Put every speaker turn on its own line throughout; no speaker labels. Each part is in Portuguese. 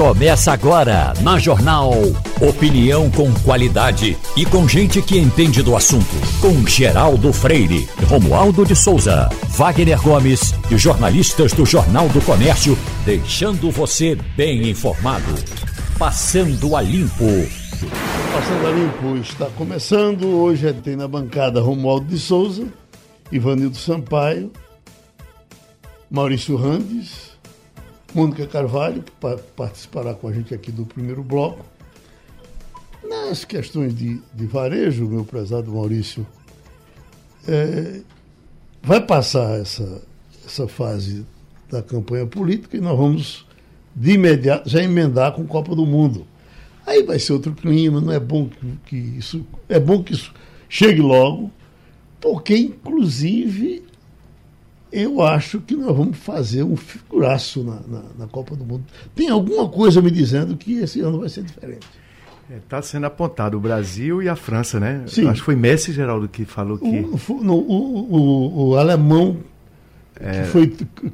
Começa agora na Jornal. Opinião com qualidade e com gente que entende do assunto. Com Geraldo Freire, Romualdo de Souza, Wagner Gomes e jornalistas do Jornal do Comércio, deixando você bem informado. Passando a Limpo.
Passando a Limpo está começando. Hoje tem na bancada Romualdo de Souza, Ivanildo Sampaio, Maurício Randes. Mônica Carvalho, que participará com a gente aqui do primeiro bloco. Nas questões de, de varejo, meu prezado Maurício, é, vai passar essa, essa fase da campanha política e nós vamos de imediato já emendar com Copa do Mundo. Aí vai ser outro clima, não é bom que, que isso. É bom que isso chegue logo, porque inclusive eu acho que nós vamos fazer um figuraço na, na, na, Copa do Mundo. Tem alguma coisa me dizendo que esse ano vai ser diferente.
Está é, sendo apontado o Brasil e a França, né?
Sim.
Acho que foi Messi, Geraldo, que falou que.
O, no, o, o, o alemão é... Que foi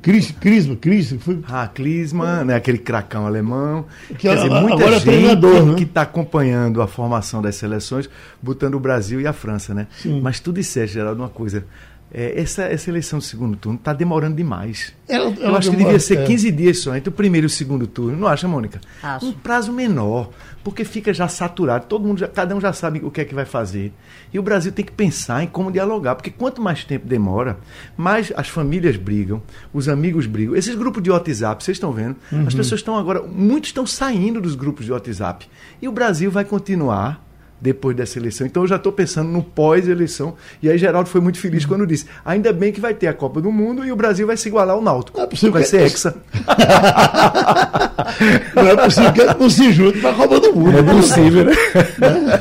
Cris, Crisma, Cris, foi...
Ah, Clisma, né, aquele cracão alemão.
Que Quer dizer, muita agora é gente é
né? que está acompanhando a formação das seleções, botando o Brasil e a França, né?
Sim.
Mas tu disseste, Geraldo, uma coisa. É, essa, essa eleição do segundo turno está demorando demais.
Ela, ela
Eu acho que devia ser é. 15 dias só entre o primeiro e o segundo turno. Não acha, Mônica?
Acho.
Um prazo menor, porque fica já saturado. Todo mundo, já, cada um já sabe o que é que vai fazer. E o Brasil tem que pensar em como dialogar, porque quanto mais tempo demora, mais as famílias brigam, os amigos brigam. Esses grupos de WhatsApp, vocês estão vendo? Uhum. As pessoas estão agora, muitos estão saindo dos grupos de WhatsApp. E o Brasil vai continuar depois dessa eleição. Então eu já estou pensando no pós-eleição. E aí Geraldo foi muito feliz quando disse: ainda bem que vai ter a Copa do Mundo e o Brasil vai se igualar ao Náutico.
Não é possível
vai
que...
ser hexa.
não é possível que não se junte para a Copa do Mundo.
É possível, né?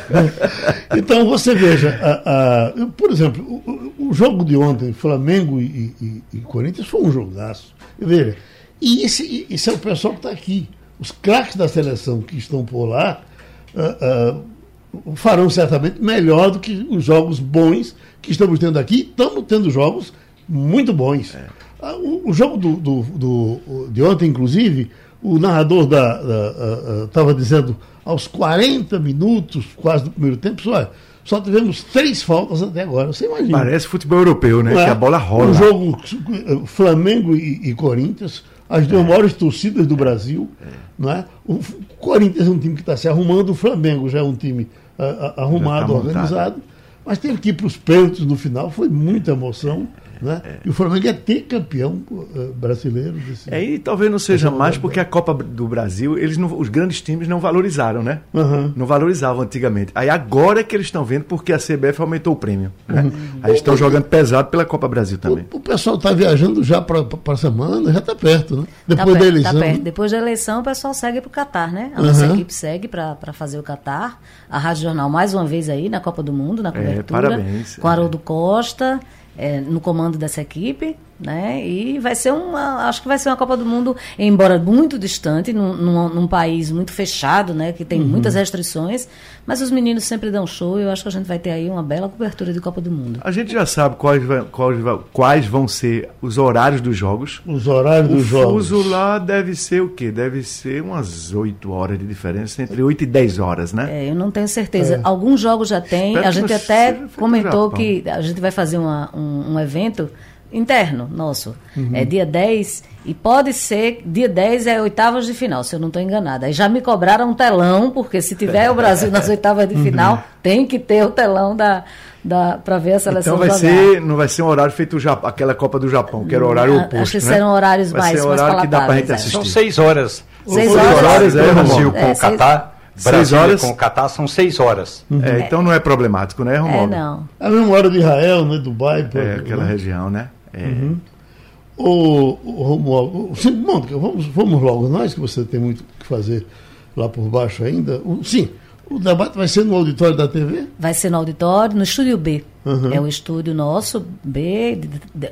então você veja, a, a, por exemplo, o, o, jogo de ontem, Flamengo e, e, e, Corinthians, foi um jogaço. Veja, e esse, esse é o pessoal que está aqui. Os craques da seleção que estão por lá. Uh, uh, farão certamente melhor do que os jogos bons que estamos tendo aqui. Estamos tendo jogos muito bons. É. Ah, o, o, jogo do, do, do, de ontem, inclusive, o narrador estava dizendo aos 40 minutos, quase do primeiro tempo, só, só tivemos três faltas até agora. Você imagina.
Parece futebol europeu, né? É? Que a bola rola.
O jogo Flamengo e, e Corinthians, as duas é. maiores torcidas do Brasil. É. Não é? O Corinthians é um time que está se arrumando, o Flamengo já é um time arrumado, tá organizado. Mas teve que ir para os pênaltis no final, foi muita emoção. Né? É. E o Flamengo é ter campeão uh, brasileiro. Desse,
é, e talvez não seja mais porque a Copa do Brasil, eles não, os grandes times não valorizaram, né?
Uhum.
Não valorizavam antigamente. Aí agora é que eles estão vendo porque a CBF aumentou o prêmio. Né? Uhum. Aí estão jogando pesado pela Copa Brasil também.
O, o pessoal está viajando já para a semana, já está perto, né?
Tá Depois tá da eleição. Tá perto. Depois da eleição, o pessoal segue para o Catar, né? A nossa uhum. equipe segue para fazer o Catar. A Rádio Jornal, mais uma vez aí, na Copa do Mundo, na é, cobertura.
É, parabéns.
Com Haroldo Costa é, no comando dessa equipe né? E vai ser uma, acho que vai ser uma Copa do Mundo, embora muito distante, num, num, num país muito fechado, né? Que tem uhum. muitas restrições, mas os meninos sempre dão show. E eu acho que a gente vai ter aí uma bela cobertura de Copa do Mundo.
A gente já sabe quais, quais, quais vão ser os horários dos jogos.
Os horários
o
dos jogos.
O fuso lá deve ser o quê? Deve ser umas 8 horas de diferença, entre 8 e 10 horas, né?
É, eu não tenho certeza. É. Alguns jogos já tem. Espero a gente até comentou que a gente vai fazer uma, um, um evento interno nosso. Uhum. É dia 10 e pode ser, dia 10 é oitavas de final, se eu não estou enganada. Aí já me cobraram um telão, porque se tiver o Brasil nas oitavas de final, uhum. tem que ter o telão da, da para ver a seleção
Então vai ser, não vai ser um horário feito Japão, aquela Copa do Japão, que era o horário
ah,
oposto,
Acho que
né?
serão horários
vai
mais,
ser horário
mais
que dá pra gente
é.
assistir.
São seis horas.
Seis,
seis
horas,
horas é, Brasil com
é,
o Catar. Brasil
Seis horas.
com o Catar são seis horas.
Uhum. É, então não é problemático, né, Romualdo?
É, não.
É a mesma hora de Israel, né? Dubai.
É, aquela né? região, né? É.
Uhum. Romualdo, vamos, vamos logo, nós que você tem muito que fazer lá por baixo ainda. O, sim, o debate vai ser no auditório da TV?
Vai ser no auditório, no estúdio B. Uhum. É o estúdio nosso, B,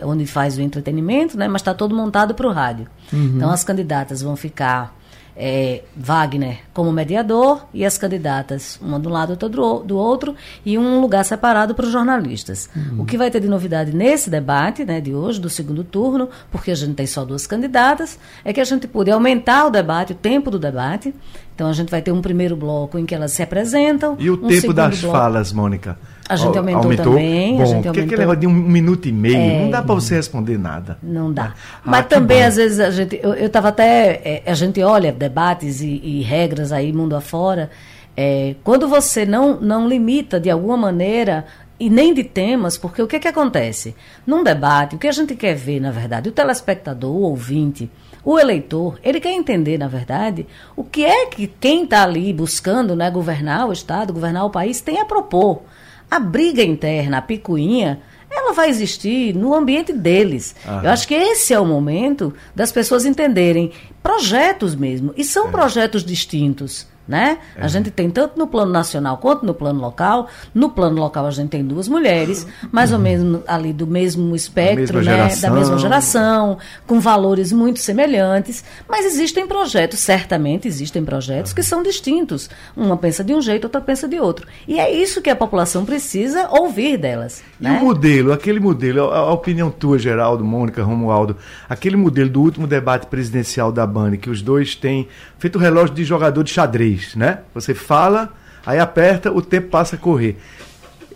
onde faz o entretenimento, né? mas está todo montado para o rádio. Uhum. Então as candidatas vão ficar é, Wagner como mediador e as candidatas, uma do lado, outra do, do outro, e um lugar separado para os jornalistas. Uhum. O que vai ter de novidade nesse debate né, de hoje, do segundo turno, porque a gente tem só duas candidatas, é que a gente pôde aumentar o debate, o tempo do debate. Então a gente vai ter um primeiro bloco em que elas se apresentam.
E o
um
tempo das
bloco...
falas, Mônica?
A gente aumentou,
aumentou?
também.
Bom,
a gente
porque
aumentou.
aquele negócio de um minuto e meio,
É.
não dá para você responder nada.
Não dá.
Ah,
Mas
que
também,
bom.
às vezes, a gente. Eu estava até. é, a gente olha debates e, e regras aí, mundo afora. É, quando você não, não limita de alguma maneira. E nem de temas, porque o que, que acontece? Num debate, o que a gente quer ver, na verdade, o telespectador, o ouvinte, o eleitor, ele quer entender, na verdade, o que é que quem está ali buscando né, governar o Estado, governar o país, tem a propor. A briga interna, a picuinha, ela vai existir no ambiente deles. Eu acho que esse é o momento das pessoas entenderem projetos mesmo. E são projetos distintos. Né? A gente tem tanto no plano nacional quanto no plano local. No plano local a gente tem duas mulheres, mais ou menos ali do mesmo espectro, né? da mesma geração, com valores muito semelhantes. Mas existem projetos, certamente existem projetos que são distintos. Uma pensa de um jeito, outra pensa de outro. E é isso que a população precisa ouvir delas.
E
né?
o modelo, aquele modelo, a, a opinião tua, Geraldo, Mônica, Romualdo, aquele modelo do último debate presidencial da Band, que os dois têm feito o relógio de jogador de xadrez, né? Você fala, aí aperta, o tempo passa a correr.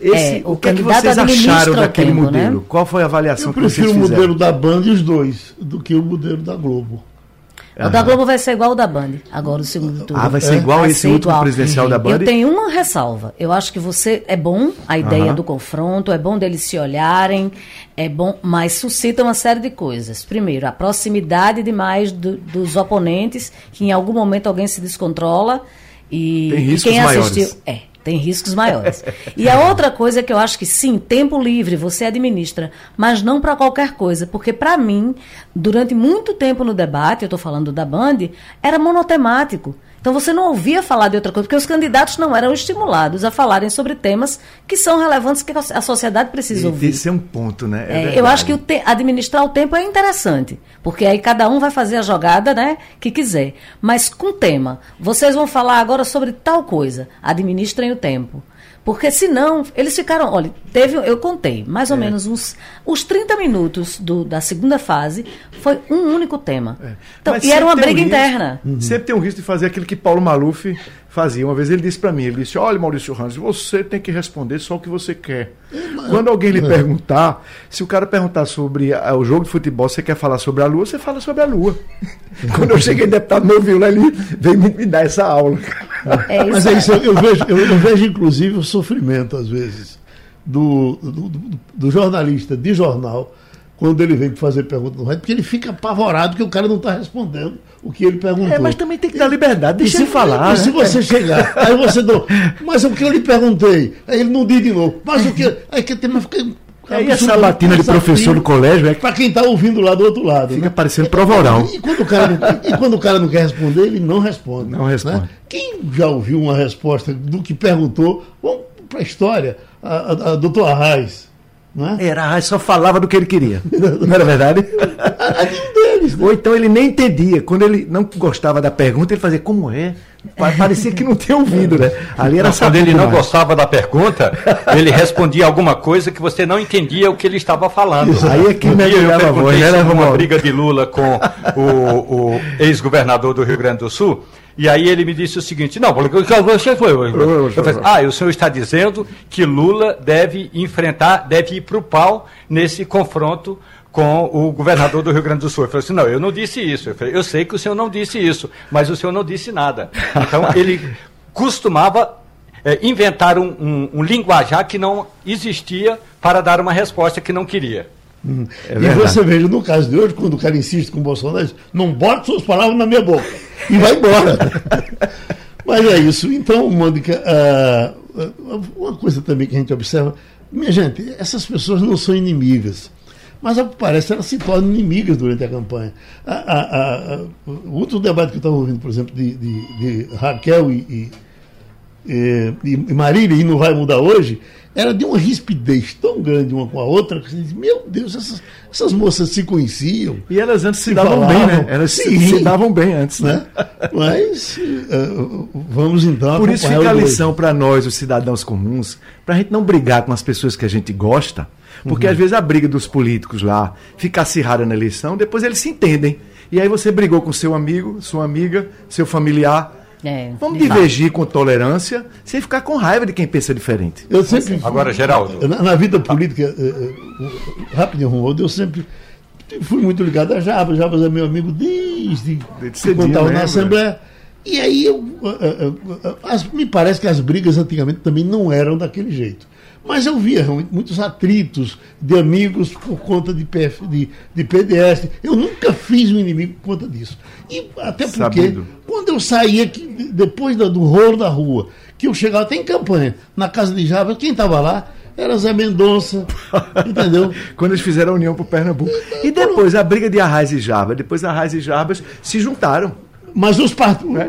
Esse,
É,
o,
o
que é que vocês acharam daquele
tempo,
modelo?
né?
Qual foi a avaliação
Eu
que vocês
prefiro o
fizeram?
modelo da Band e os dois do que o modelo da Globo.
O da Globo vai ser igual o da Band, agora o segundo turno.
Ah, vai ser igual
Vai
esse
ser
último
igual.
presidencial da Band?
Eu tenho uma ressalva. Eu acho que você é bom a ideia
Aham.
do confronto, é bom deles se olharem, é bom, mas suscita uma série de coisas. Primeiro, a proximidade demais do- dos oponentes, que em algum momento alguém se descontrola e,
Tem
e
riscos
quem
maiores.
assistiu é tem riscos maiores. E a outra coisa que eu acho que sim, tempo livre você administra, mas não para qualquer coisa, porque para mim, durante muito tempo no debate, eu estou falando da Band, era monotemático. Então você não ouvia falar de outra coisa, porque os candidatos não eram estimulados a falarem sobre temas que são relevantes que a sociedade precisa ouvir.
Esse é um ponto, né? É
É, eu acho que o te- administrar o tempo é interessante, porque aí cada um vai fazer a jogada né, que quiser. Mas com tema, vocês vão falar agora sobre tal coisa, administrem o tempo. Porque senão, eles ficaram. Olha, teve, eu contei, mais ou
É.
menos uns. Os 30 minutos do- da segunda fase foi um único tema. Então,
É. Mas
e era uma
um
briga
risco-
interna.
Sempre tem um risco de fazer aquilo que Paulo Maluf fazia. Uma vez ele disse para mim, ele disse, olha Maurício Hans, você tem que responder só o que você quer. Quando alguém lhe perguntar, se o cara perguntar sobre o jogo de futebol, você quer falar sobre a Lua, você fala sobre a Lua. Quando eu cheguei deputado me ouviu lá, ele veio me, me dar essa aula.
É isso.
Mas é isso, eu, eu vejo, eu, eu vejo inclusive o sofrimento, às vezes, do, do, do- do jornalista de jornal, quando ele vem fazer pergunta no rádio, porque ele fica apavorado que o cara não está respondendo o que ele perguntou.
É, mas também tem que dar liberdade,
E
deixa
se,
ele falar.
e se
né?
você chegar, aí você dá, mas o que eu lhe perguntei, aí ele não diz de novo, mas o que. Aí que tem, mas fica,
Aí essa batina de professor no colégio é
Para quem está ouvindo lá do outro lado.
fica
né?
parecendo provoral.
E quando, o cara não, e quando o cara não quer responder, ele não responde.
Não responde.
né? Quem já ouviu uma resposta do que perguntou, vamos para a história, a, a, a doutor Arraes. Né?
Era, ah, só falava do que ele queria. Não era verdade?
Né?
Ou então ele nem entendia. Quando ele não gostava da pergunta, ele fazia como é? Pa- Parecia que não tinha ouvido, né? Ali era
Não, quando ele não
mais.
gostava da pergunta, ele respondia alguma coisa que você não entendia o que ele estava falando.
Aí é que
um dia eu
a voz,
perguntei
né,
uma briga de Lula com o, o ex-governador do Rio Grande do Sul, e aí ele me disse o seguinte, não, porque você foi... Eu falei, ah, o senhor está dizendo que Lula deve enfrentar, deve ir para o pau nesse confronto com o governador do Rio Grande do Sul. Eu falei assim, não, eu não disse isso. Eu, falei, eu sei que o senhor não disse isso, mas o senhor não disse nada. Então ele costumava eh, inventar um, um- um linguajar que não existia para dar uma resposta que não queria.
É
e
verdade.
você veja, no caso de hoje, quando o cara insiste com o Bolsonaro, não bote suas palavras na minha boca. E vai embora. Mas é isso. Então, Mônica, ah, ah, uma coisa também que a gente observa, minha gente, essas pessoas não são inimigas. Mas, ao que parece, elas se tornam inimigas durante a campanha. A- a- a- a- o outro debate que eu estava ouvindo, por exemplo, de, de- de Raquel e, e- e, e Marília, e não vai mudar hoje, era de uma rispidez tão grande uma com a outra que você diz, meu Deus, essas, essas moças se conheciam.
E elas antes se, se davam falavam, bem, né? Elas sim, se, se, davam bem antes, né? né?
Mas uh, vamos então.
Por isso fica a lição para nós, os cidadãos comuns, para a gente não brigar com as pessoas que a gente gosta, porque uhum. às vezes a briga dos políticos lá fica acirrada na eleição, depois eles se entendem. E aí você brigou com seu amigo, sua amiga, seu familiar é, Vamos divergir com tolerância, sem ficar com raiva de quem pensa diferente.
Eu sempre, Agora, Geraldo.
Na, na vida política, uh, uh, rapidinho, Romualdo, eu sempre fui muito ligado a Jabas. Jabas é meu amigo desde, desde quando estava na Assembleia. E aí eu, uh, as, me parece que as brigas antigamente também não eram daquele jeito. Mas eu via muitos atritos de amigos por conta de, PF, de, de PDS. Eu nunca fiz um inimigo por conta disso. E até porque, Sabido. Quando eu saía, depois do, rolo da rua, que eu chegava até em campanha, na casa de Java, quem estava lá? Era Zé Mendonça, entendeu?
Quando eles fizeram a união para o Pernambuco. E depois a briga de Arraiz e Jarbas. Depois Arraiz e Jarbas se juntaram.
Mas os partidos.
Né?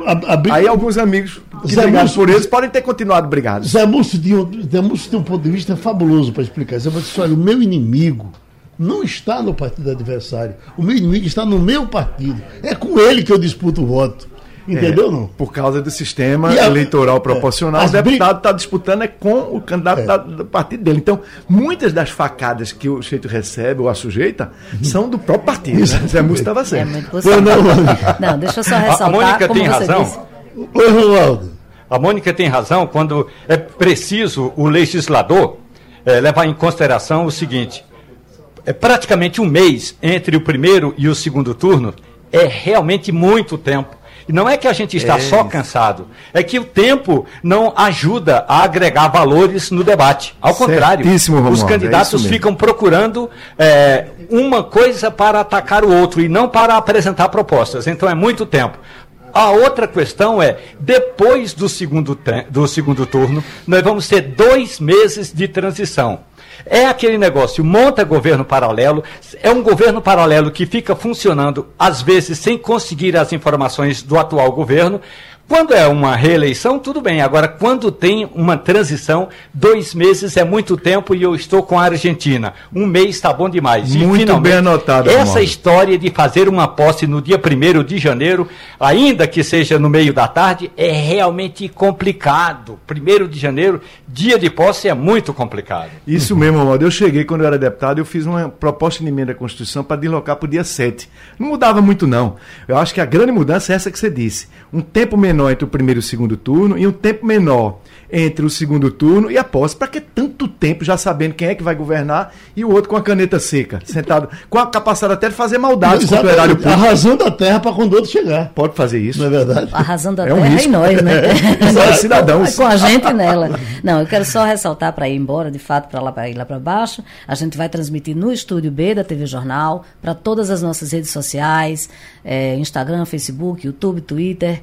Aí alguns amigos que Zé brigaram por eles podem ter continuado brigados.
Zé Múcio tinha, Zé Múcio tem um ponto de vista fabuloso para explicar. Zé Múcio olha, o meu inimigo não está no partido adversário. O meu inimigo está no meu partido. É com ele que eu disputo o voto. Entendeu é, não?
Por causa do sistema a, eleitoral é, proporcional, é, o deputado está disputando é com o candidato é. da, do partido dele. Então, muitas das facadas que o sujeito recebe ou a sujeita são do próprio partido. Isso. Né? Zé Múcio estava certo.
É não, não, deixa eu só ressaltar. A
Mônica tem razão. Disse.
Oi, Ronaldo.
A Mônica tem razão quando é preciso o legislador é, levar em consideração o seguinte: é praticamente um mês entre o primeiro e o segundo turno é realmente muito tempo. E não é que a gente está é só cansado, é que o tempo não ajuda a agregar valores no debate. Ao contrário, os é candidatos é ficam procurando é, uma coisa para atacar o outro e não para apresentar propostas. Então é muito tempo. A outra questão é, depois do segundo, do segundo turno, nós vamos ter dois meses de transição. É aquele negócio, monta governo paralelo, é um governo paralelo que fica funcionando, às vezes, sem conseguir as informações do atual governo, quando é uma reeleição, tudo bem. Agora, quando tem uma transição, dois meses é muito tempo e eu estou com a Argentina. Um mês está bom demais.
Muito bem anotado.
Essa Romualdo. história de fazer uma posse no dia 1 de janeiro, ainda que seja no meio da tarde, é realmente complicado. 1 de janeiro, dia de posse, é muito complicado.
Isso mesmo, Romualdo. Eu cheguei, quando eu era deputado, eu fiz uma proposta de emenda à Constituição para deslocar para o dia 7. Não mudava muito, não. Eu acho que a grande mudança é essa que você disse. Um tempo menor menor entre o primeiro e o segundo turno e um tempo menor entre o segundo turno e a posse. Para que tanto tempo já sabendo quem é que vai governar e o outro com a caneta seca, sentado, com a capacidade até de fazer maldade
contra o erário público. Arrasando a terra para quando o outro chegar.
Pode fazer isso.
Não é verdade?
Arrasando a é um terra risco. e nós, né?
É. Nós, cidadãos.
Com a gente nela. Não, eu quero só ressaltar para ir embora, de fato, para lá para ir lá para baixo. A gente vai transmitir no estúdio B da TV Jornal, para todas as nossas redes sociais, é, Instagram, Facebook, YouTube, Twitter.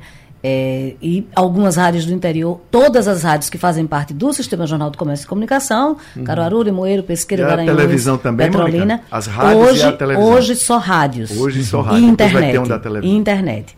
É, e algumas rádios do interior, todas as rádios que fazem parte do Sistema Jornal do Comércio e Comunicação, uhum. Caruaru, Limoeiro, Pesqueira, e Garanhuns,
televisão também,
Petrolina.
Mônica? As rádios
hoje, e a televisão. Hoje só rádios.
Hoje só rádios.
E internet. Um e internet.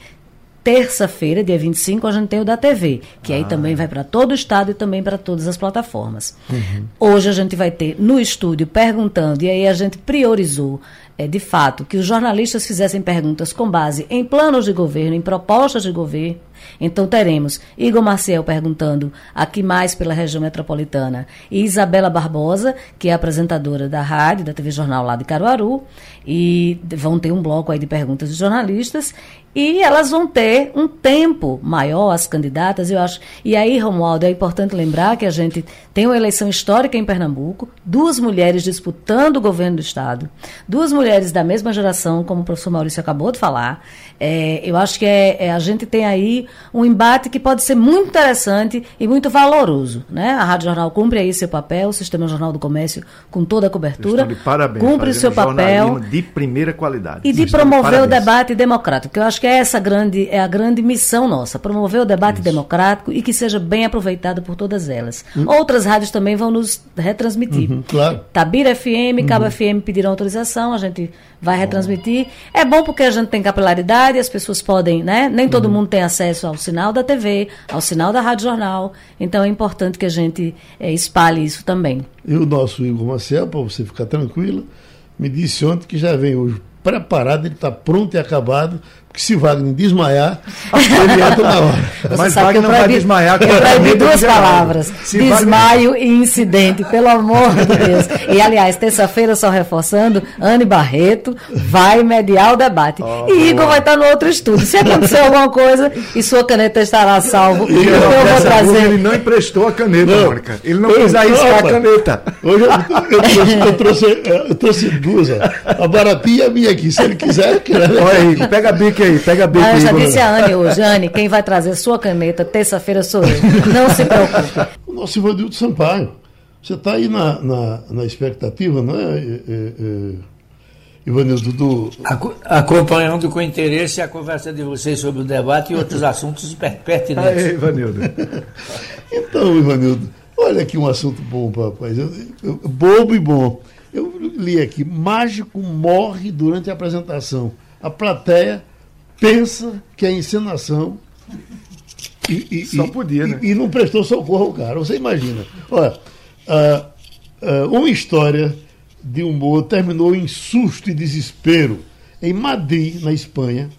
Terça-feira, dia 25, a gente tem o da TV, que ah. aí também vai para todo o estado e também para todas as plataformas. Uhum. Hoje a gente vai ter no estúdio perguntando, e aí a gente priorizou é, de fato, que os jornalistas fizessem perguntas com base em planos de governo, em propostas de governo, então teremos Igor Marcel perguntando aqui mais pela região metropolitana e Isabela Barbosa, que é apresentadora da rádio, da TV Jornal lá de Caruaru, e vão ter um bloco aí de perguntas de jornalistas e elas vão ter um tempo maior, as candidatas, eu acho. E aí, Romualdo, é importante lembrar que a gente tem uma eleição histórica em Pernambuco, duas mulheres disputando o governo do Estado, duas mulheres da mesma geração, como o professor Maurício acabou de falar. É, eu acho que é, é, a gente tem aí um embate que pode ser muito interessante e muito valoroso. Né? A Rádio Jornal cumpre aí seu papel, o Sistema Jornal do Comércio com toda a cobertura.
De parabéns,
cumpre o seu papel.
De primeira qualidade.
E de promover de o debate democrático, que eu acho que é essa grande, é a grande missão nossa, promover o debate Isso. democrático e que seja bem aproveitado por todas elas. Hum. Outras rádios também vão nos retransmitir. Uhum,
claro.
Tabira FM, Cabo uhum. FM pediram autorização, a gente vai retransmitir. É bom porque a gente tem capilaridade, as pessoas podem, né? Nem todo uhum. mundo tem acesso ao sinal da TV, ao sinal da Rádio Jornal. Então é importante que a gente é, espalhe isso também.
E o nosso Igor Marcel, para você ficar tranquilo, me disse ontem que já vem hoje preparado, ele está pronto e acabado que se Wagner desmaiar, ele entra na hora.
Mas Wagner não vai desmaiar. Eu proibi duas palavras. Se Desmaio Wagner... e incidente, pelo amor de Deus. E, aliás, terça-feira, só reforçando, Anne Barreto vai mediar o debate. Oh, e Igor vai estar no outro estúdio. Se acontecer alguma coisa e sua caneta estará salvo, eu, eu vou trazer...
Ele não emprestou a caneta, não. Mônica. Ele não quis arriscar a caneta.
Hoje eu, eu, trouxe, eu, trouxe, eu trouxe duas. A baratinha é minha aqui. Se ele quiser...
Olha aí, pega a bica aí aí, pega bem
ah, Eu já disse a Anne hoje, Anne, quem vai trazer sua caneta terça-feira sou eu. Não se preocupe.
O nosso Ivanildo Sampaio, você está aí na, na, na, expectativa, não é, é, é Ivanildo? Do...
Acompanhando com interesse a conversa de vocês sobre o debate e outros assuntos pertinentes.
Aí, Ivanildo.
então, Ivanildo, olha aqui um assunto bom, papai. Bobo e bom. Eu li aqui, mágico morre durante a apresentação. A plateia pensa que é encenação.
E, e, Só podia,
e,
né?
E, não prestou socorro, cara. Você imagina. Olha, uh, uh, uma história de humor terminou em susto e desespero. Em Madrid, na Espanha,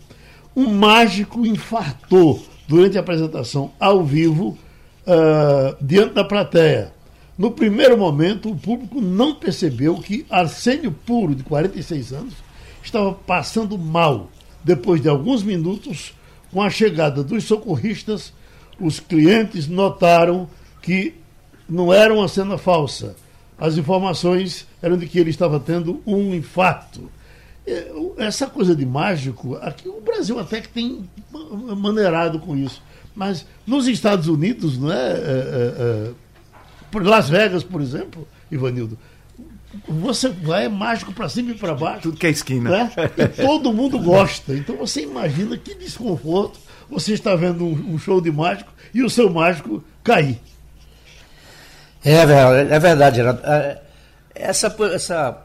um mágico infartou durante a apresentação ao vivo uh, diante da plateia. No primeiro momento, o público não percebeu que Arsênio Puro, de 46 anos, estava passando mal depois de alguns minutos, com a chegada dos socorristas, os clientes notaram que não era uma cena falsa. As informações eram de que ele estava tendo um infarto. É, essa coisa de mágico, aqui o Brasil até que tem maneirado com isso. Mas nos Estados Unidos, não é, é, é, é por Las Vegas, por exemplo, Ivanildo, você vai é mágico para cima e para baixo.
Tudo que é esquina.
Né? E todo mundo gosta. Então você imagina que desconforto você está vendo um, um show de mágico e o seu mágico cair.
É, é verdade, Geraldo. É, essa, essa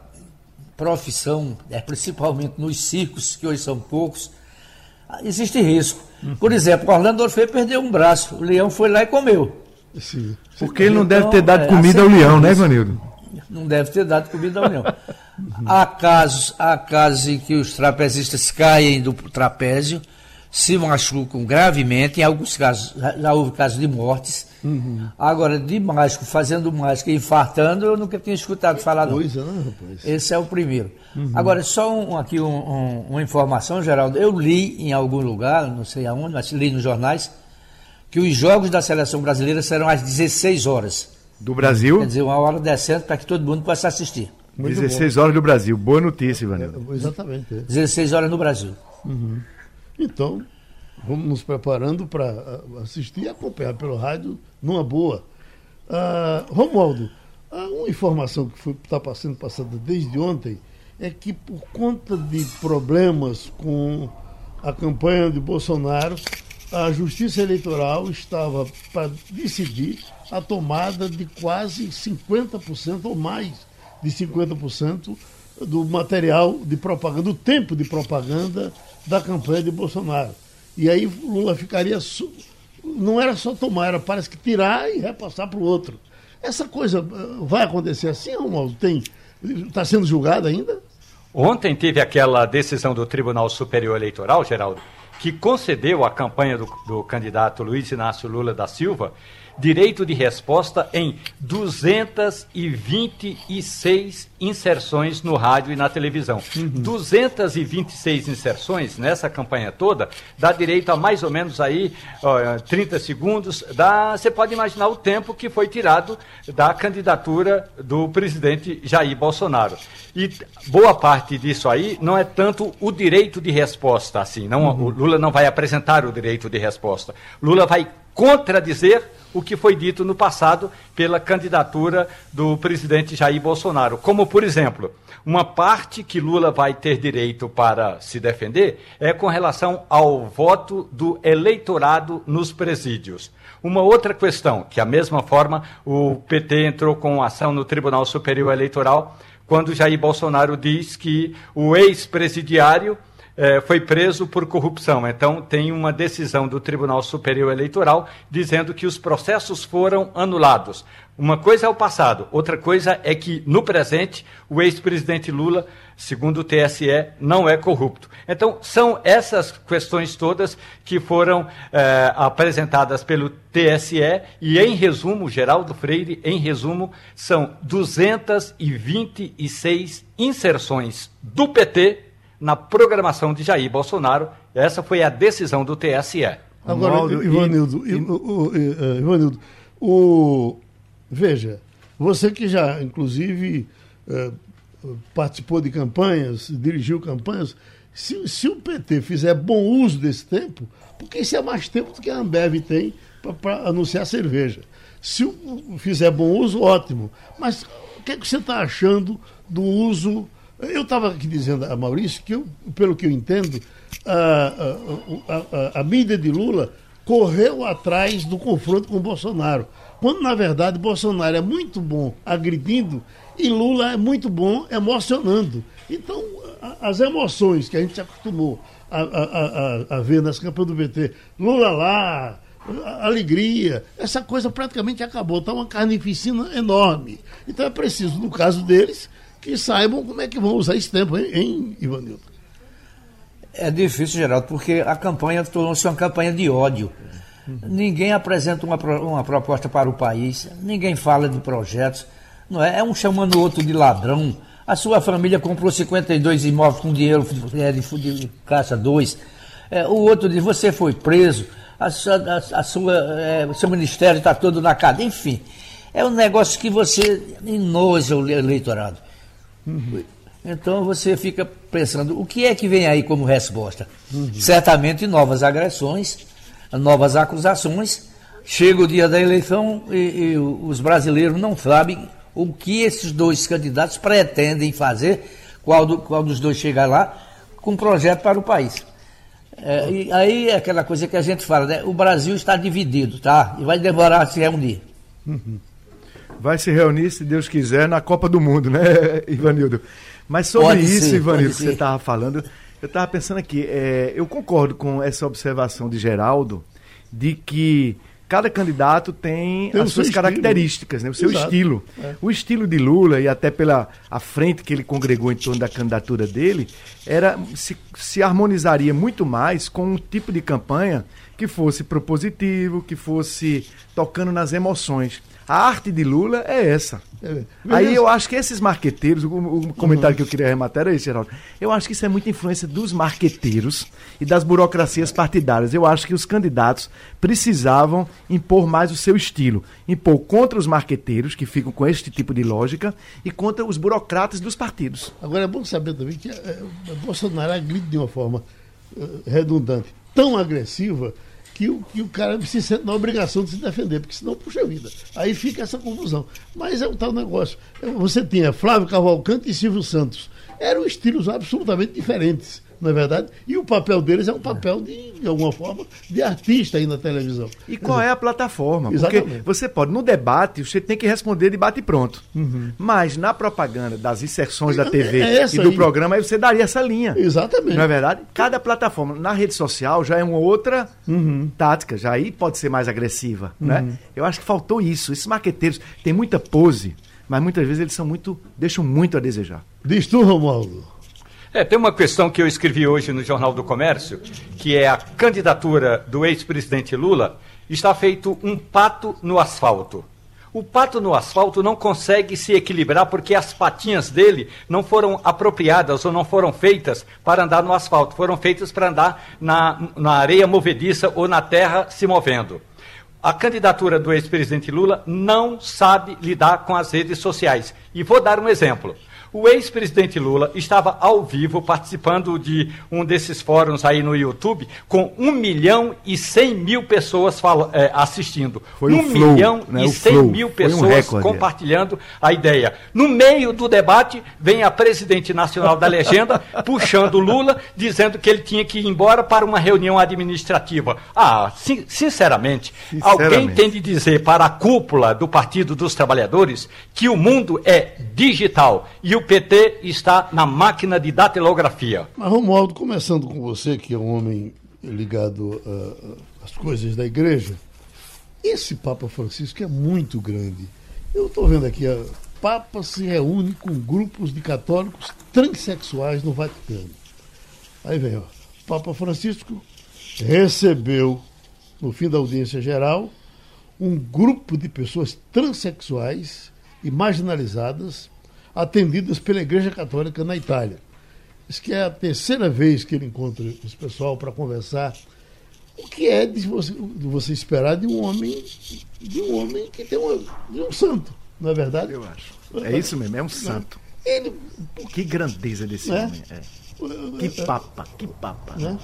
profissão, é, principalmente nos circos, que hoje são poucos, existe risco. Uhum. Por exemplo, Orlando Orfeu perdeu um braço, o leão foi lá e comeu.
Sim. Porque ele não deve ter dado então, comida ao leão, né, Vanildo?
Não deve ter dado comida à União. há, casos, há casos em que os trapezistas caem do trapézio, se machucam gravemente, em alguns casos já houve casos de mortes. Uhum. Agora, de mágico, fazendo mágica e infartando, eu nunca tinha escutado falar.
Coisa, não. Né, rapaz?
Esse é o primeiro. Uhum. Agora, só um, aqui um, um, uma informação, Geraldo. Eu li em algum lugar, não sei aonde, mas li nos jornais, que os jogos da seleção brasileira serão às 16 horas
do Brasil.
Quer dizer, uma hora decente para que todo mundo possa assistir.
Muito 16 bom. horas do Brasil. Boa notícia, Ivanildo.
É, exatamente. É.
16 horas no Brasil.
Uhum. Então, vamos nos preparando para assistir e acompanhar pelo rádio numa boa. Uh, Romualdo, uh, uma informação que está passando passada desde ontem é que por conta de problemas com a campanha de Bolsonaro, a Justiça Eleitoral estava para decidir a tomada de quase 50% ou mais de 50% do material de propaganda, do tempo de propaganda da campanha de Bolsonaro. E aí Lula ficaria. Não era só tomar, era parece que tirar e repassar para o outro. Essa coisa eh, vai acontecer assim, Romualdo? Tem. Está sendo julgado ainda?
Ontem teve aquela decisão do Tribunal Superior Eleitoral, Geraldo, que concedeu à campanha do, do candidato Luiz Inácio Lula da Silva direito de resposta em 226 inserções no rádio e na televisão. Uhum. 226 inserções nessa campanha toda dá direito a mais ou menos aí ó, 30 segundos. Dá, você pode imaginar o tempo que foi tirado da candidatura do presidente Jair Bolsonaro. E boa parte disso aí não é tanto o direito de resposta, assim. Não, uhum. O Lula não vai apresentar o direito de resposta. Lula vai contradizer o que foi dito no passado pela candidatura do presidente Jair Bolsonaro. Como, por exemplo, uma parte que Lula vai ter direito para se defender é com relação ao voto do eleitorado nos presídios. Uma outra questão, que, da mesma forma, o PT entrou com ação no Tribunal Superior Eleitoral quando Jair Bolsonaro diz que o ex-presidiário eh, foi preso por corrupção. Então, tem uma decisão do Tribunal Superior Eleitoral dizendo que os processos foram anulados. Uma coisa é o passado, outra coisa é que, no presente, o ex-presidente Lula, segundo o TSE, não é corrupto. Então, são essas questões todas que foram eh, apresentadas pelo TSE e, em resumo, Geraldo Freire, em resumo, são 226 inserções do PT na programação de Jair Bolsonaro. Essa foi a decisão do TSE.
Agora, Ivanildo, e, o, eh, Ivanildo, o, veja, você que já, inclusive, eh, participou de campanhas, dirigiu campanhas, se, se, o PT fizer bom uso desse tempo, porque isso é mais tempo do que a Ambev tem para anunciar cerveja. Se o, fizer bom uso, ótimo. Mas o que, é que você está achando do uso eu estava aqui dizendo a Maurício que, eu, pelo que eu entendo, a, a, a, a, mídia de Lula correu atrás do confronto com Bolsonaro. Quando, na verdade, Bolsonaro é muito bom agredindo e Lula é muito bom emocionando. Então, as emoções que a gente se acostumou a, ver nas campanhas do PT, Lula lá, alegria, essa coisa praticamente acabou. Está uma carnificina enorme. Então é preciso, no caso deles, que saibam como é que vão usar esse tempo, hein, hein Ivanildo?
É difícil, Geraldo, porque a campanha tornou-se uma campanha de ódio. Ninguém apresenta uma, uma proposta para o país, ninguém fala de projetos, não é? É um chamando o outro de ladrão. A sua família comprou 52 imóveis com dinheiro de, de, Caixa 2. É, o outro diz, você foi preso, a sua, a, a sua, é, o seu ministério está todo na cadeia. Enfim, é um negócio que você enoja o eleitorado. Uhum. Então você fica pensando, o que é que vem aí como resposta? Uhum. Certamente novas agressões, novas acusações. Chega o dia da eleição e, e os brasileiros não sabem o que esses dois candidatos pretendem fazer, qual, do, qual dos dois chegar lá, com um projeto para o país. É, e aí é aquela coisa que a gente fala, né? O Brasil está dividido, tá? E vai demorar a se reunir.
Uhum vai se reunir, se Deus quiser, na Copa do Mundo, né, Ivanildo? Mas sobre pode isso, ser, Ivanildo, que você estava falando, eu estava pensando aqui, é, eu concordo com essa observação de Geraldo, de que cada candidato tem, tem as suas características, né? o seu Exato. estilo. É. O estilo de Lula, e até pela a frente que ele congregou em torno da candidatura dele, era se, se harmonizaria muito mais com um tipo de campanha que fosse propositivo, que fosse tocando nas emoções. A arte de Lula é essa. É. Aí eu acho que esses marqueteiros, o, o comentário uhum. que eu queria arrematar era esse, Geraldo. Eu acho que isso é muita influência dos marqueteiros e das burocracias partidárias. Eu acho que os candidatos precisavam impor mais o seu estilo. Impor contra os marqueteiros, que ficam com este tipo de lógica, e contra os burocratas dos partidos.
Agora é bom saber também que é, Bolsonaro agride de uma forma uh, redundante, tão agressiva que o, que o cara se sente na obrigação de se defender, porque senão, puxa vida. Aí fica essa confusão. Mas é um tal negócio. Você tinha Flávio Cavalcante e Silvio Santos. Eram estilos absolutamente diferentes não é verdade? E o papel deles é um papel de, de alguma forma, de artista aí na televisão.
E qual é a plataforma? Exatamente. Porque você pode, no debate, você tem que responder de bate pronto. Uhum. Mas na propaganda das inserções da TV é, é e do aí. programa, aí você daria essa linha.
Exatamente.
Não é verdade? Cada plataforma, na rede social, já é uma outra uhum. tática, já aí pode ser mais agressiva. Uhum. Né? Eu acho que faltou isso. Esses maqueteiros têm muita pose, mas muitas vezes eles são muito. deixam muito a desejar.
Diz tu, Romualdo.
É, tem uma questão que eu escrevi hoje no Jornal do Comércio, que é a candidatura do ex-presidente Lula, está feito um pato no asfalto. O pato no asfalto não consegue se equilibrar porque as patinhas dele não foram apropriadas ou não foram feitas para andar no asfalto, foram feitas para andar na, na areia movediça ou na terra se movendo. A candidatura do ex-presidente Lula não sabe lidar com as redes sociais. E vou dar um exemplo. O ex-presidente Lula estava ao vivo participando de um desses fóruns aí no YouTube com 1 milhão e 100 mil pessoas é, assistindo.
Foi
1
flow,
milhão né? e 100 mil pessoas um compartilhando a ideia. No meio do debate, vem a presidente nacional da legenda puxando Lula, dizendo que ele tinha que ir embora para uma reunião administrativa. Ah, sinceramente, sinceramente, alguém tem de dizer para a cúpula do Partido dos Trabalhadores que o mundo é digital e o PT está na máquina de datilografia.
Mas, Romualdo, começando com você, que é um homem ligado uh, às coisas da igreja, esse Papa Francisco é muito grande. Eu estou vendo aqui, a Papa se reúne com grupos de católicos transexuais no Vaticano. Aí vem, ó, Papa Francisco recebeu, no fim da audiência geral, um grupo de pessoas transexuais e marginalizadas atendidas pela Igreja Católica na Itália. Diz que é a terceira vez que ele encontra esse pessoal para conversar. O que é de você, de você, esperar de um homem, de um homem que tem um, de um santo, não é verdade?
Eu acho. É isso mesmo, é um santo. Ele, que grandeza desse é? homem. É. Que papa, que papa. Né?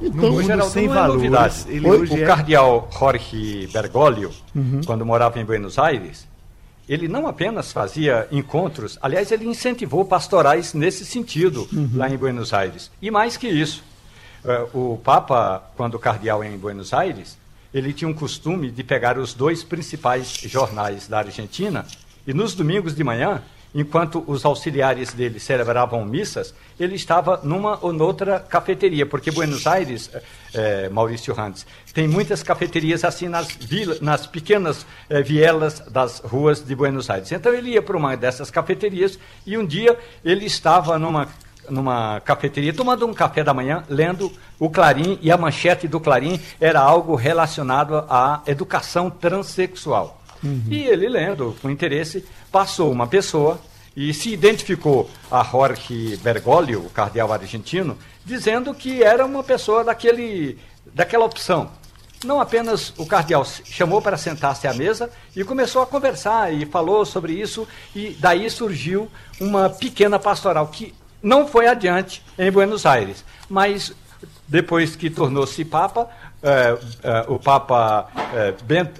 Então, no mundo sem não é valores. Ele o, o é... cardeal Jorge Bergoglio, uhum. quando morava em Buenos Aires, ele não apenas fazia encontros, aliás, ele incentivou pastorais nesse sentido uhum. lá em Buenos Aires. E mais que isso, uh, o Papa, quando cardeal em Buenos Aires, ele tinha um costume de pegar os dois principais jornais da Argentina e nos domingos de manhã enquanto os auxiliares dele celebravam missas, ele estava numa ou noutra cafeteria, porque Buenos Aires, é, Maurício Randes, tem muitas cafeterias assim nas, vila, nas pequenas é, vielas das ruas de Buenos Aires. Então ele ia para uma dessas cafeterias e um dia ele estava numa numa cafeteria, tomando um café da manhã, lendo o Clarim, e a manchete do Clarim era algo relacionado à educação transexual. Uhum. E ele, lendo com interesse, passou uma pessoa e se identificou a Jorge Bergoglio, o cardeal argentino, dizendo que era uma pessoa daquele, daquela opção. Não apenas o cardeal chamou para sentar-se à mesa e começou a conversar e falou sobre isso, e daí surgiu uma pequena pastoral que não foi adiante em Buenos Aires, mas depois que tornou-se Papa, é, é, o Papa, é, Bent,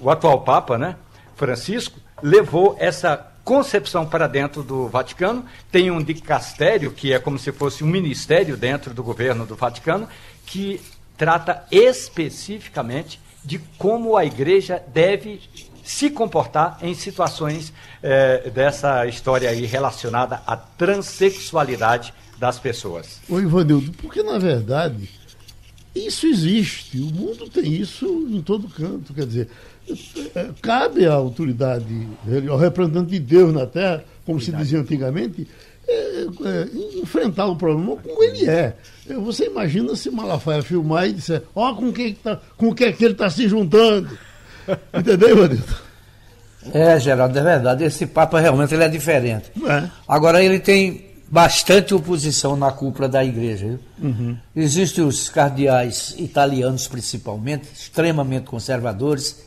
o atual Papa, né, Francisco, levou essa concepção para dentro do Vaticano. Tem um dicastério, que é como se fosse um ministério dentro do governo do Vaticano, que trata especificamente de como a igreja deve se comportar em situações dessa história aí relacionada à transexualidade das pessoas.
Ô Ivanildo, porque na verdade isso existe, o mundo tem isso em todo canto. Quer dizer, cabe à autoridade, ao representante de Deus na Terra, como se dizia antigamente, é, é, enfrentar o problema como ele é. é você imagina se Malafaia filmar e disser, ó, oh, com, quem tá, com o que é que ele está se juntando. Entendeu, Vanilton?
É, Geraldo, é verdade. Esse Papa realmente ele é diferente. É. Agora ele tem bastante oposição na cúpula da igreja. Uhum. Existem os cardeais italianos, principalmente, extremamente conservadores,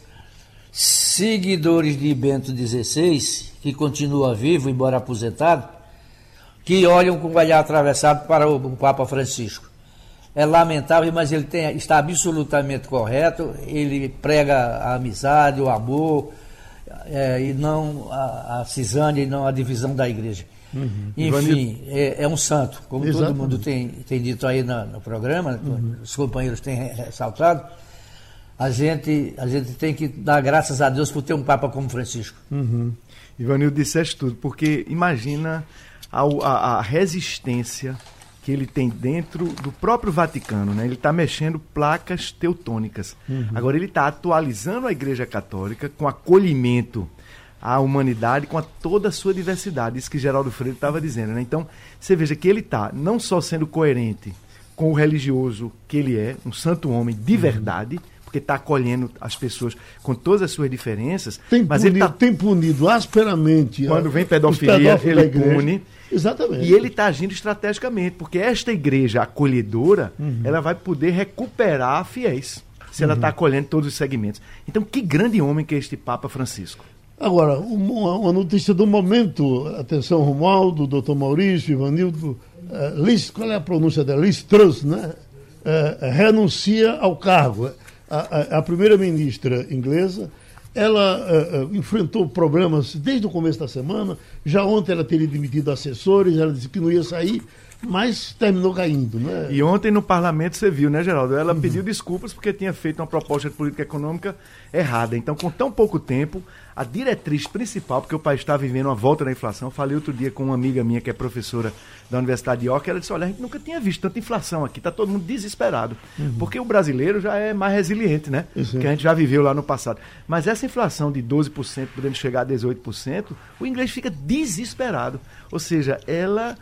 seguidores de Bento XVI, que continua vivo, embora aposentado, que olham com o olhar atravessado para o, Papa Francisco. É lamentável, mas ele tem, está absolutamente correto. Ele prega a amizade, o amor, é, e não a, a cisânia e não a divisão da igreja. Uhum. Enfim, é, é, um santo, como Exatamente. todo mundo tem, tem dito aí no, no programa, uhum. os companheiros têm ressaltado. A gente, a gente tem que dar graças a Deus por ter um Papa como Francisco.
Uhum. Ivanildo disseste tudo, porque imagina a, a, a resistência que ele tem dentro do próprio Vaticano, né? Ele está mexendo placas teutônicas. Uhum. Agora ele está atualizando a Igreja Católica com acolhimento a humanidade com a toda a sua diversidade. Isso que Geraldo Freire estava dizendo. Né? Então, você veja que ele está não só sendo coerente com o religioso que ele é, um santo homem de uhum. Porque está acolhendo as pessoas com todas as suas diferenças.
Tem mas punido, ele tá, tem punido asperamente.
Quando vem pedofilia, ele pune.
Exatamente.
E ele está agindo estrategicamente, porque esta igreja acolhedora, uhum. ela vai poder recuperar fiéis, se ela está uhum. acolhendo todos os segmentos. Então, que grande homem que é este Papa Francisco.
Agora, uma, uma, notícia do momento. Atenção, Romualdo, doutor Maurício, Ivanildo. Uh, Liz, qual é a pronúncia dela? Liz Truss, né? Uh, renuncia ao cargo. A, a, primeira-ministra inglesa, ela uh, enfrentou problemas desde o começo da semana. Já ontem ela teria demitido assessores, ela disse que não ia sair. mas terminou caindo, né?
E ontem no parlamento você viu, né, Geraldo? Ela uhum. pediu desculpas porque tinha feito uma proposta de política econômica errada. Então, com tão pouco tempo, a diretriz principal, porque o país está vivendo uma volta da inflação, eu falei outro dia com uma amiga minha que é professora da Universidade de York, ela disse, olha, a gente nunca tinha visto tanta inflação aqui, está todo mundo desesperado. Uhum. Porque o brasileiro já é mais resiliente, né? Isso. Que a gente já viveu lá no passado. Mas essa inflação de 12%, podendo chegar a 18%, o inglês fica desesperado. Ou seja, ela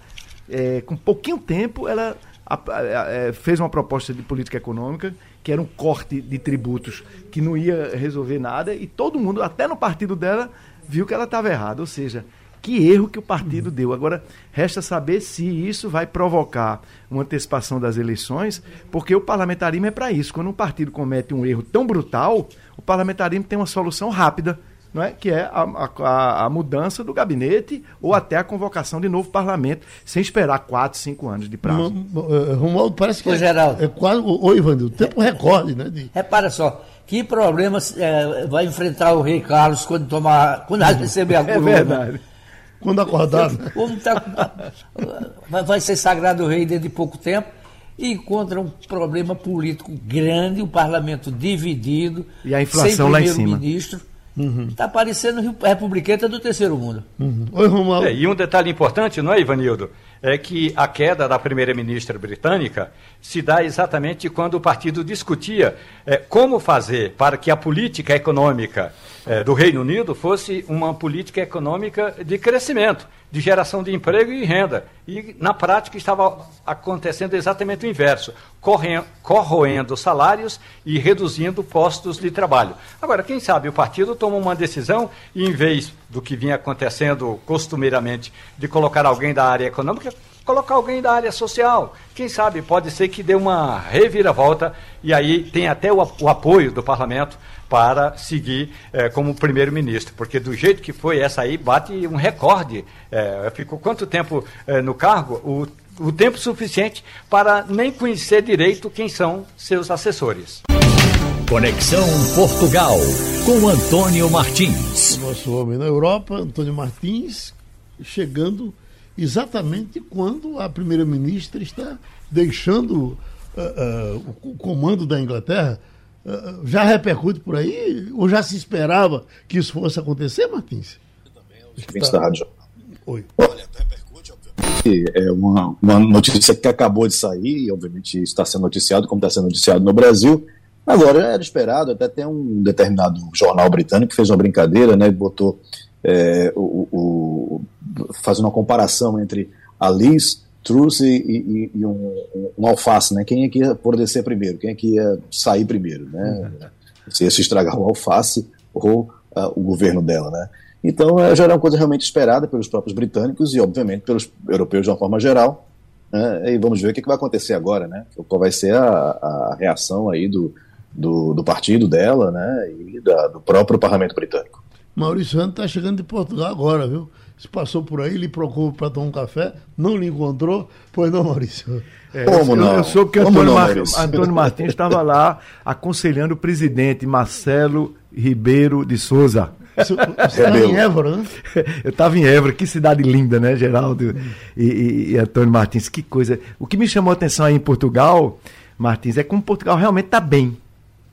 é, com pouquinho tempo, ela a, a, a, é, fez uma proposta de política econômica que era um corte de tributos que não ia resolver nada e todo mundo, até no partido dela, viu que ela estava errada. Ou seja, que erro que o partido deu. Agora, resta saber se isso vai provocar uma antecipação das eleições, porque o parlamentarismo é para isso. Quando um partido comete um erro tão brutal, o parlamentarismo tem uma solução rápida não é? que é a, a, a, mudança do gabinete ou até a convocação de novo parlamento, sem esperar quatro, cinco anos de prazo.
Eh, Romualdo, parece que
é,
Geraldo. é quase. Oi, Ivanildo, tempo recorde, né? De...
Repara só, que problemas é, vai enfrentar o rei Carlos quando tomar. quando receber a é coroa?
É verdade. Quando acordar.
Tá, vai ser sagrado rei dentro de pouco tempo e encontra um problema político grande, o parlamento dividido,
e a inflação lá em cima.
ministro Está uhum. parecendo republicana do terceiro mundo.
Uhum. Oi, Romualdo. É, e um detalhe importante, não é, Ivanildo? É que a queda da primeira-ministra britânica se dá exatamente quando o partido discutia é, como fazer para que a política econômica é, do Reino Unido fosse uma política econômica de crescimento de geração de emprego e renda. E, na prática, estava acontecendo exatamente o inverso, corroendo salários e reduzindo postos de trabalho. Agora, quem sabe o partido toma uma decisão e, em vez do que vinha acontecendo costumeiramente, de colocar alguém da área econômica, colocar alguém da área social. Quem sabe pode ser que dê uma reviravolta e aí tem até o, o apoio do parlamento para seguir eh, como primeiro-ministro, porque do jeito que foi essa aí bate um recorde. Eh, ficou quanto tempo eh, no cargo? O, o tempo suficiente para nem conhecer direito quem são seus assessores.
Conexão Portugal com Antônio Martins.
Nosso homem na Europa, Antônio Martins, chegando exatamente quando a primeira-ministra está deixando uh, uh, o comando da Inglaterra ah, já repercute por aí? Ou já se esperava que isso fosse acontecer, Martins?
Ouvintes da Rádio Oi. Olha, repercute, obviamente. É uma, uma notícia que acabou de sair, e obviamente está sendo noticiado, como está sendo noticiado no Brasil. Agora, era esperado, até tem um determinado jornal britânico que fez uma brincadeira, né? Botou é, o, o, fazendo uma comparação entre a Liz Truss e, e, e um, um, alface, né? Quem é que ia descer primeiro? Quem é que ia sair primeiro, né? Se ia se estragar o alface ou uh, o governo dela, né? Então, uh, já era uma coisa realmente esperada pelos próprios britânicos e, obviamente, pelos europeus de uma forma geral. Né? E vamos ver o que, que vai acontecer agora, né? Qual vai ser a, a reação aí do, do, do, partido dela, né? E da, do próprio parlamento britânico.
Maurício Santos está chegando de Portugal agora, viu? Se passou por aí, lhe procurou para tomar um café, não lhe encontrou, pois não, Maurício?
É, Como eu, não? Eu soube que Como Antônio, não, Mar... Antônio Martins estava lá aconselhando o presidente Marcelo Ribeiro de Souza.
Você estava em Évora, né?
Eu estava em Évora, que cidade linda, né, Geraldo e, e, e, Antônio Martins? Que coisa. O que me chamou a atenção aí em Portugal, Martins, é como Portugal realmente está bem.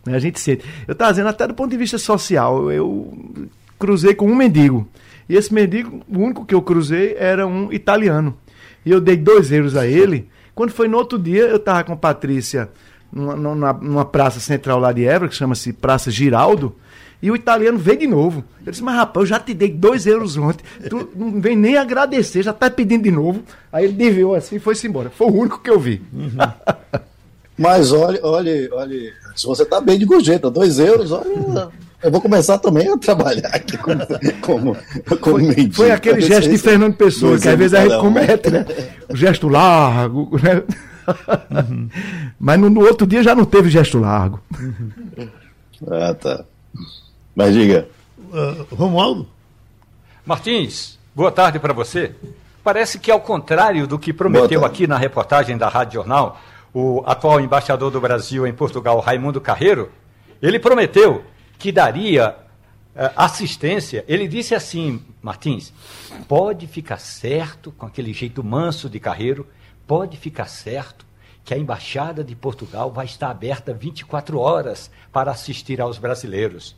Né? A gente sente. Eu estava dizendo, até do ponto de vista social, eu cruzei com um mendigo. E esse mendigo, o único que eu cruzei era um italiano. E eu dei dois euros a ele. Quando foi no outro dia, eu estava com a Patrícia numa, numa, numa, praça central lá de Évora, que chama-se Praça Giraldo. E o italiano veio de novo. Eu disse, mas rapaz, eu já te dei dois euros ontem. Tu não vem nem agradecer, já está pedindo de novo. Aí ele deveu assim e foi-se embora. Foi o único que eu vi. Uhum.
mas olha, olha, olha, se você está bem de gorjeta, dois euros, olha. Eu vou começar também a trabalhar aqui como, como, como
foi, mendigo. Foi aquele gesto de Fernando Pessoa, que às vezes a gente comete, né? O gesto largo, né? Uhum. Mas no, no, outro dia já não teve gesto largo.
Uhum. Ah, tá. Mas diga.
Uh, Romualdo?
Martins, boa tarde para você. Parece que, ao contrário do que prometeu aqui na reportagem da Rádio Jornal, o atual embaixador do Brasil em Portugal, Raimundo Carreiro, ele prometeu que daria uh, assistência, ele disse assim, Martins, pode ficar certo com aquele jeito manso de carreiro, pode ficar certo que a Embaixada de Portugal vai estar aberta 24 horas para assistir aos brasileiros.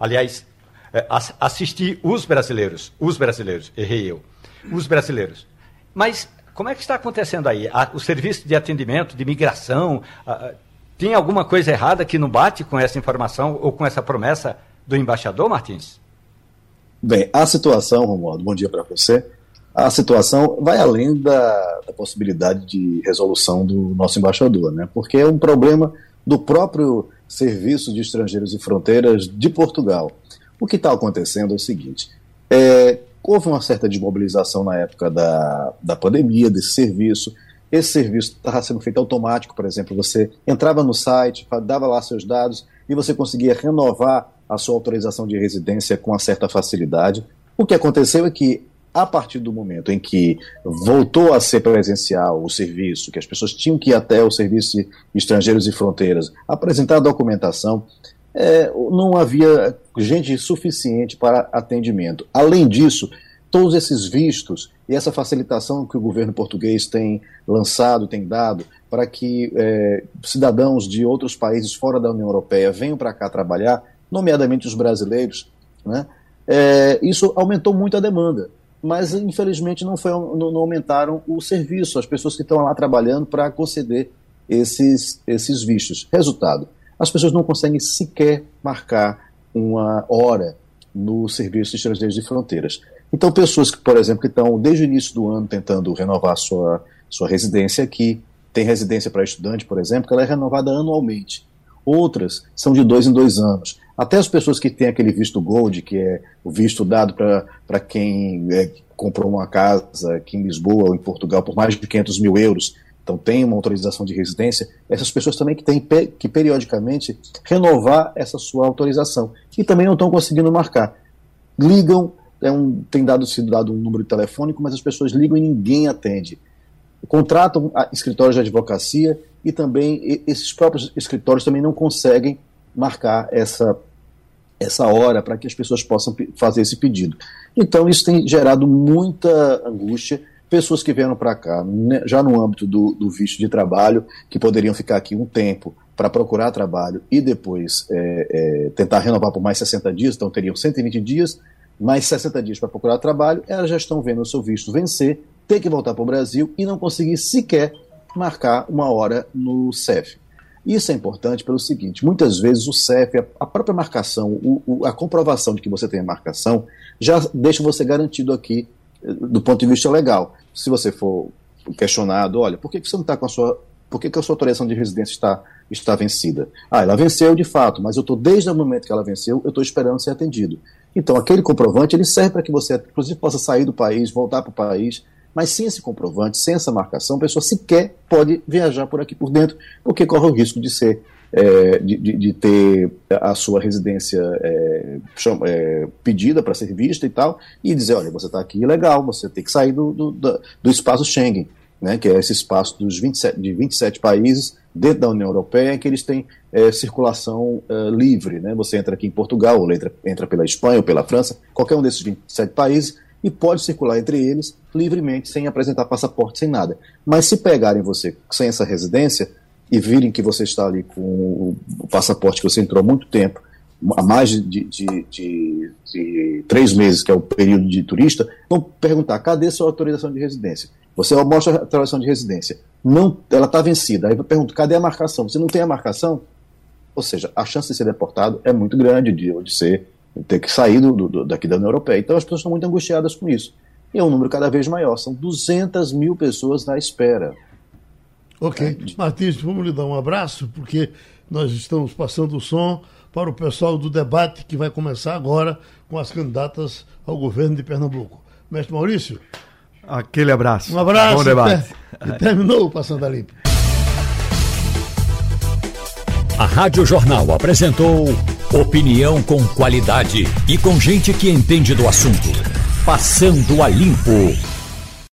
Aliás, é, assistir os brasileiros, os brasileiros, errei eu, os brasileiros. Mas como é que está acontecendo aí? O serviço de atendimento, de migração, tem alguma coisa errada que não bate com essa informação ou com essa promessa do embaixador, Martins?
Bem, a situação, Romualdo, bom dia para você. A situação vai além da, da, possibilidade de resolução do nosso embaixador, né? Porque é um problema do próprio Serviço de Estrangeiros e Fronteiras de Portugal. O que está acontecendo é o seguinte: é, houve uma certa desmobilização na época da, da pandemia desse serviço. Esse serviço estava sendo feito automático, por exemplo, você entrava no site, dava lá seus dados e você conseguia renovar a sua autorização de residência com uma certa facilidade. O que aconteceu é que, a partir do momento em que voltou a ser presencial o serviço, que as pessoas tinham que ir até o Serviço de Estrangeiros e Fronteiras, apresentar a documentação, é, não havia gente suficiente para atendimento. Além disso, todos esses vistos e essa facilitação que o governo português tem lançado, tem dado, para que é, cidadãos de outros países fora da União Europeia venham para cá trabalhar, nomeadamente os brasileiros, né, é, isso aumentou muito a demanda. Mas, infelizmente, não, foi, não, não aumentaram o serviço, as pessoas que estão lá trabalhando para conceder esses, esses vistos. Resultado: as pessoas não conseguem sequer marcar uma hora no Serviço de Estrangeiros de Fronteiras. Então, pessoas que, por exemplo, que estão desde o início do ano tentando renovar sua, sua residência aqui, tem residência para estudante, por exemplo, que ela é renovada anualmente. Outras são de dois em dois anos. Até as pessoas que têm aquele visto Gold, que é o visto dado para quem é, comprou uma casa aqui em Lisboa ou em Portugal por mais de 500 mil euros, então tem uma autorização de residência, essas pessoas também que têm que periodicamente renovar essa sua autorização e também não estão conseguindo marcar. Ligam, é um, tem dado, sido dado um número telefônico, mas as pessoas ligam e ninguém atende. Contratam escritórios de advocacia e também esses próprios escritórios também não conseguem marcar essa, essa hora para que as pessoas possam fazer esse pedido. Então, isso tem gerado muita angústia. Pessoas que vieram para cá, né, já no âmbito do, do visto de trabalho, que poderiam ficar aqui um tempo para procurar trabalho e depois é, é, tentar renovar por mais 60 dias, então teriam 120 dias, mais 60 dias para procurar trabalho, elas já estão vendo o seu visto vencer, ter que voltar para o Brasil e não conseguir sequer marcar uma hora no CEF. Isso é importante pelo seguinte: muitas vezes o CEF, a própria marcação, o, o, a comprovação de que você tem a marcação, já deixa você garantido aqui eh, do ponto de vista legal. Se você for questionado, olha, por que você não está com a sua. Por que, que a sua autorização de residência está, está vencida? Ah, ela venceu de fato, mas eu estou, desde o momento que ela venceu, eu estou esperando ser atendido. Então, aquele comprovante, ele serve para que você, inclusive, possa sair do país, voltar para o país, mas sem esse comprovante, sem essa marcação, a pessoa sequer pode viajar por aqui por dentro, porque corre o risco de ser é, de, de, de, ter a sua residência é, é, pedida para ser vista e tal, e dizer, olha, você está aqui ilegal, você tem que sair do, do, do, espaço Schengen, né, que é esse espaço dos 27, de 27 países dentro da União Europeia que eles têm é, circulação é, livre. Né, você entra aqui em Portugal, ou entra, entra pela Espanha ou pela França, qualquer um desses 27 países, e pode circular entre eles livremente, sem apresentar passaporte, sem nada. Mas se pegarem você sem essa residência e virem que você está ali com o passaporte que você entrou há muito tempo, há mais de, de, de, de, três meses, que é o período de turista, vão perguntar: cadê sua autorização de residência? Você mostra a autorização de residência. Não, ela está vencida. Aí eu pergunto: cadê a marcação? Você não tem a marcação? Ou seja, a chance de ser deportado é muito grande, de, de ser ter que sair do, do, daqui da União Europeia. Então as pessoas estão muito angustiadas com isso. E é um número cada vez maior, são 200 mil pessoas na espera.
Ok. É. Martins, vamos lhe dar um abraço, porque nós estamos passando o som para o pessoal do debate que vai começar agora com as candidatas ao governo de Pernambuco. Mestre Maurício?
Aquele abraço.
Um abraço. Bom debate. E terminou o Passando a Limpo.
A Rádio Jornal apresentou opinião com qualidade e com gente que entende do assunto. Passando a Limpo.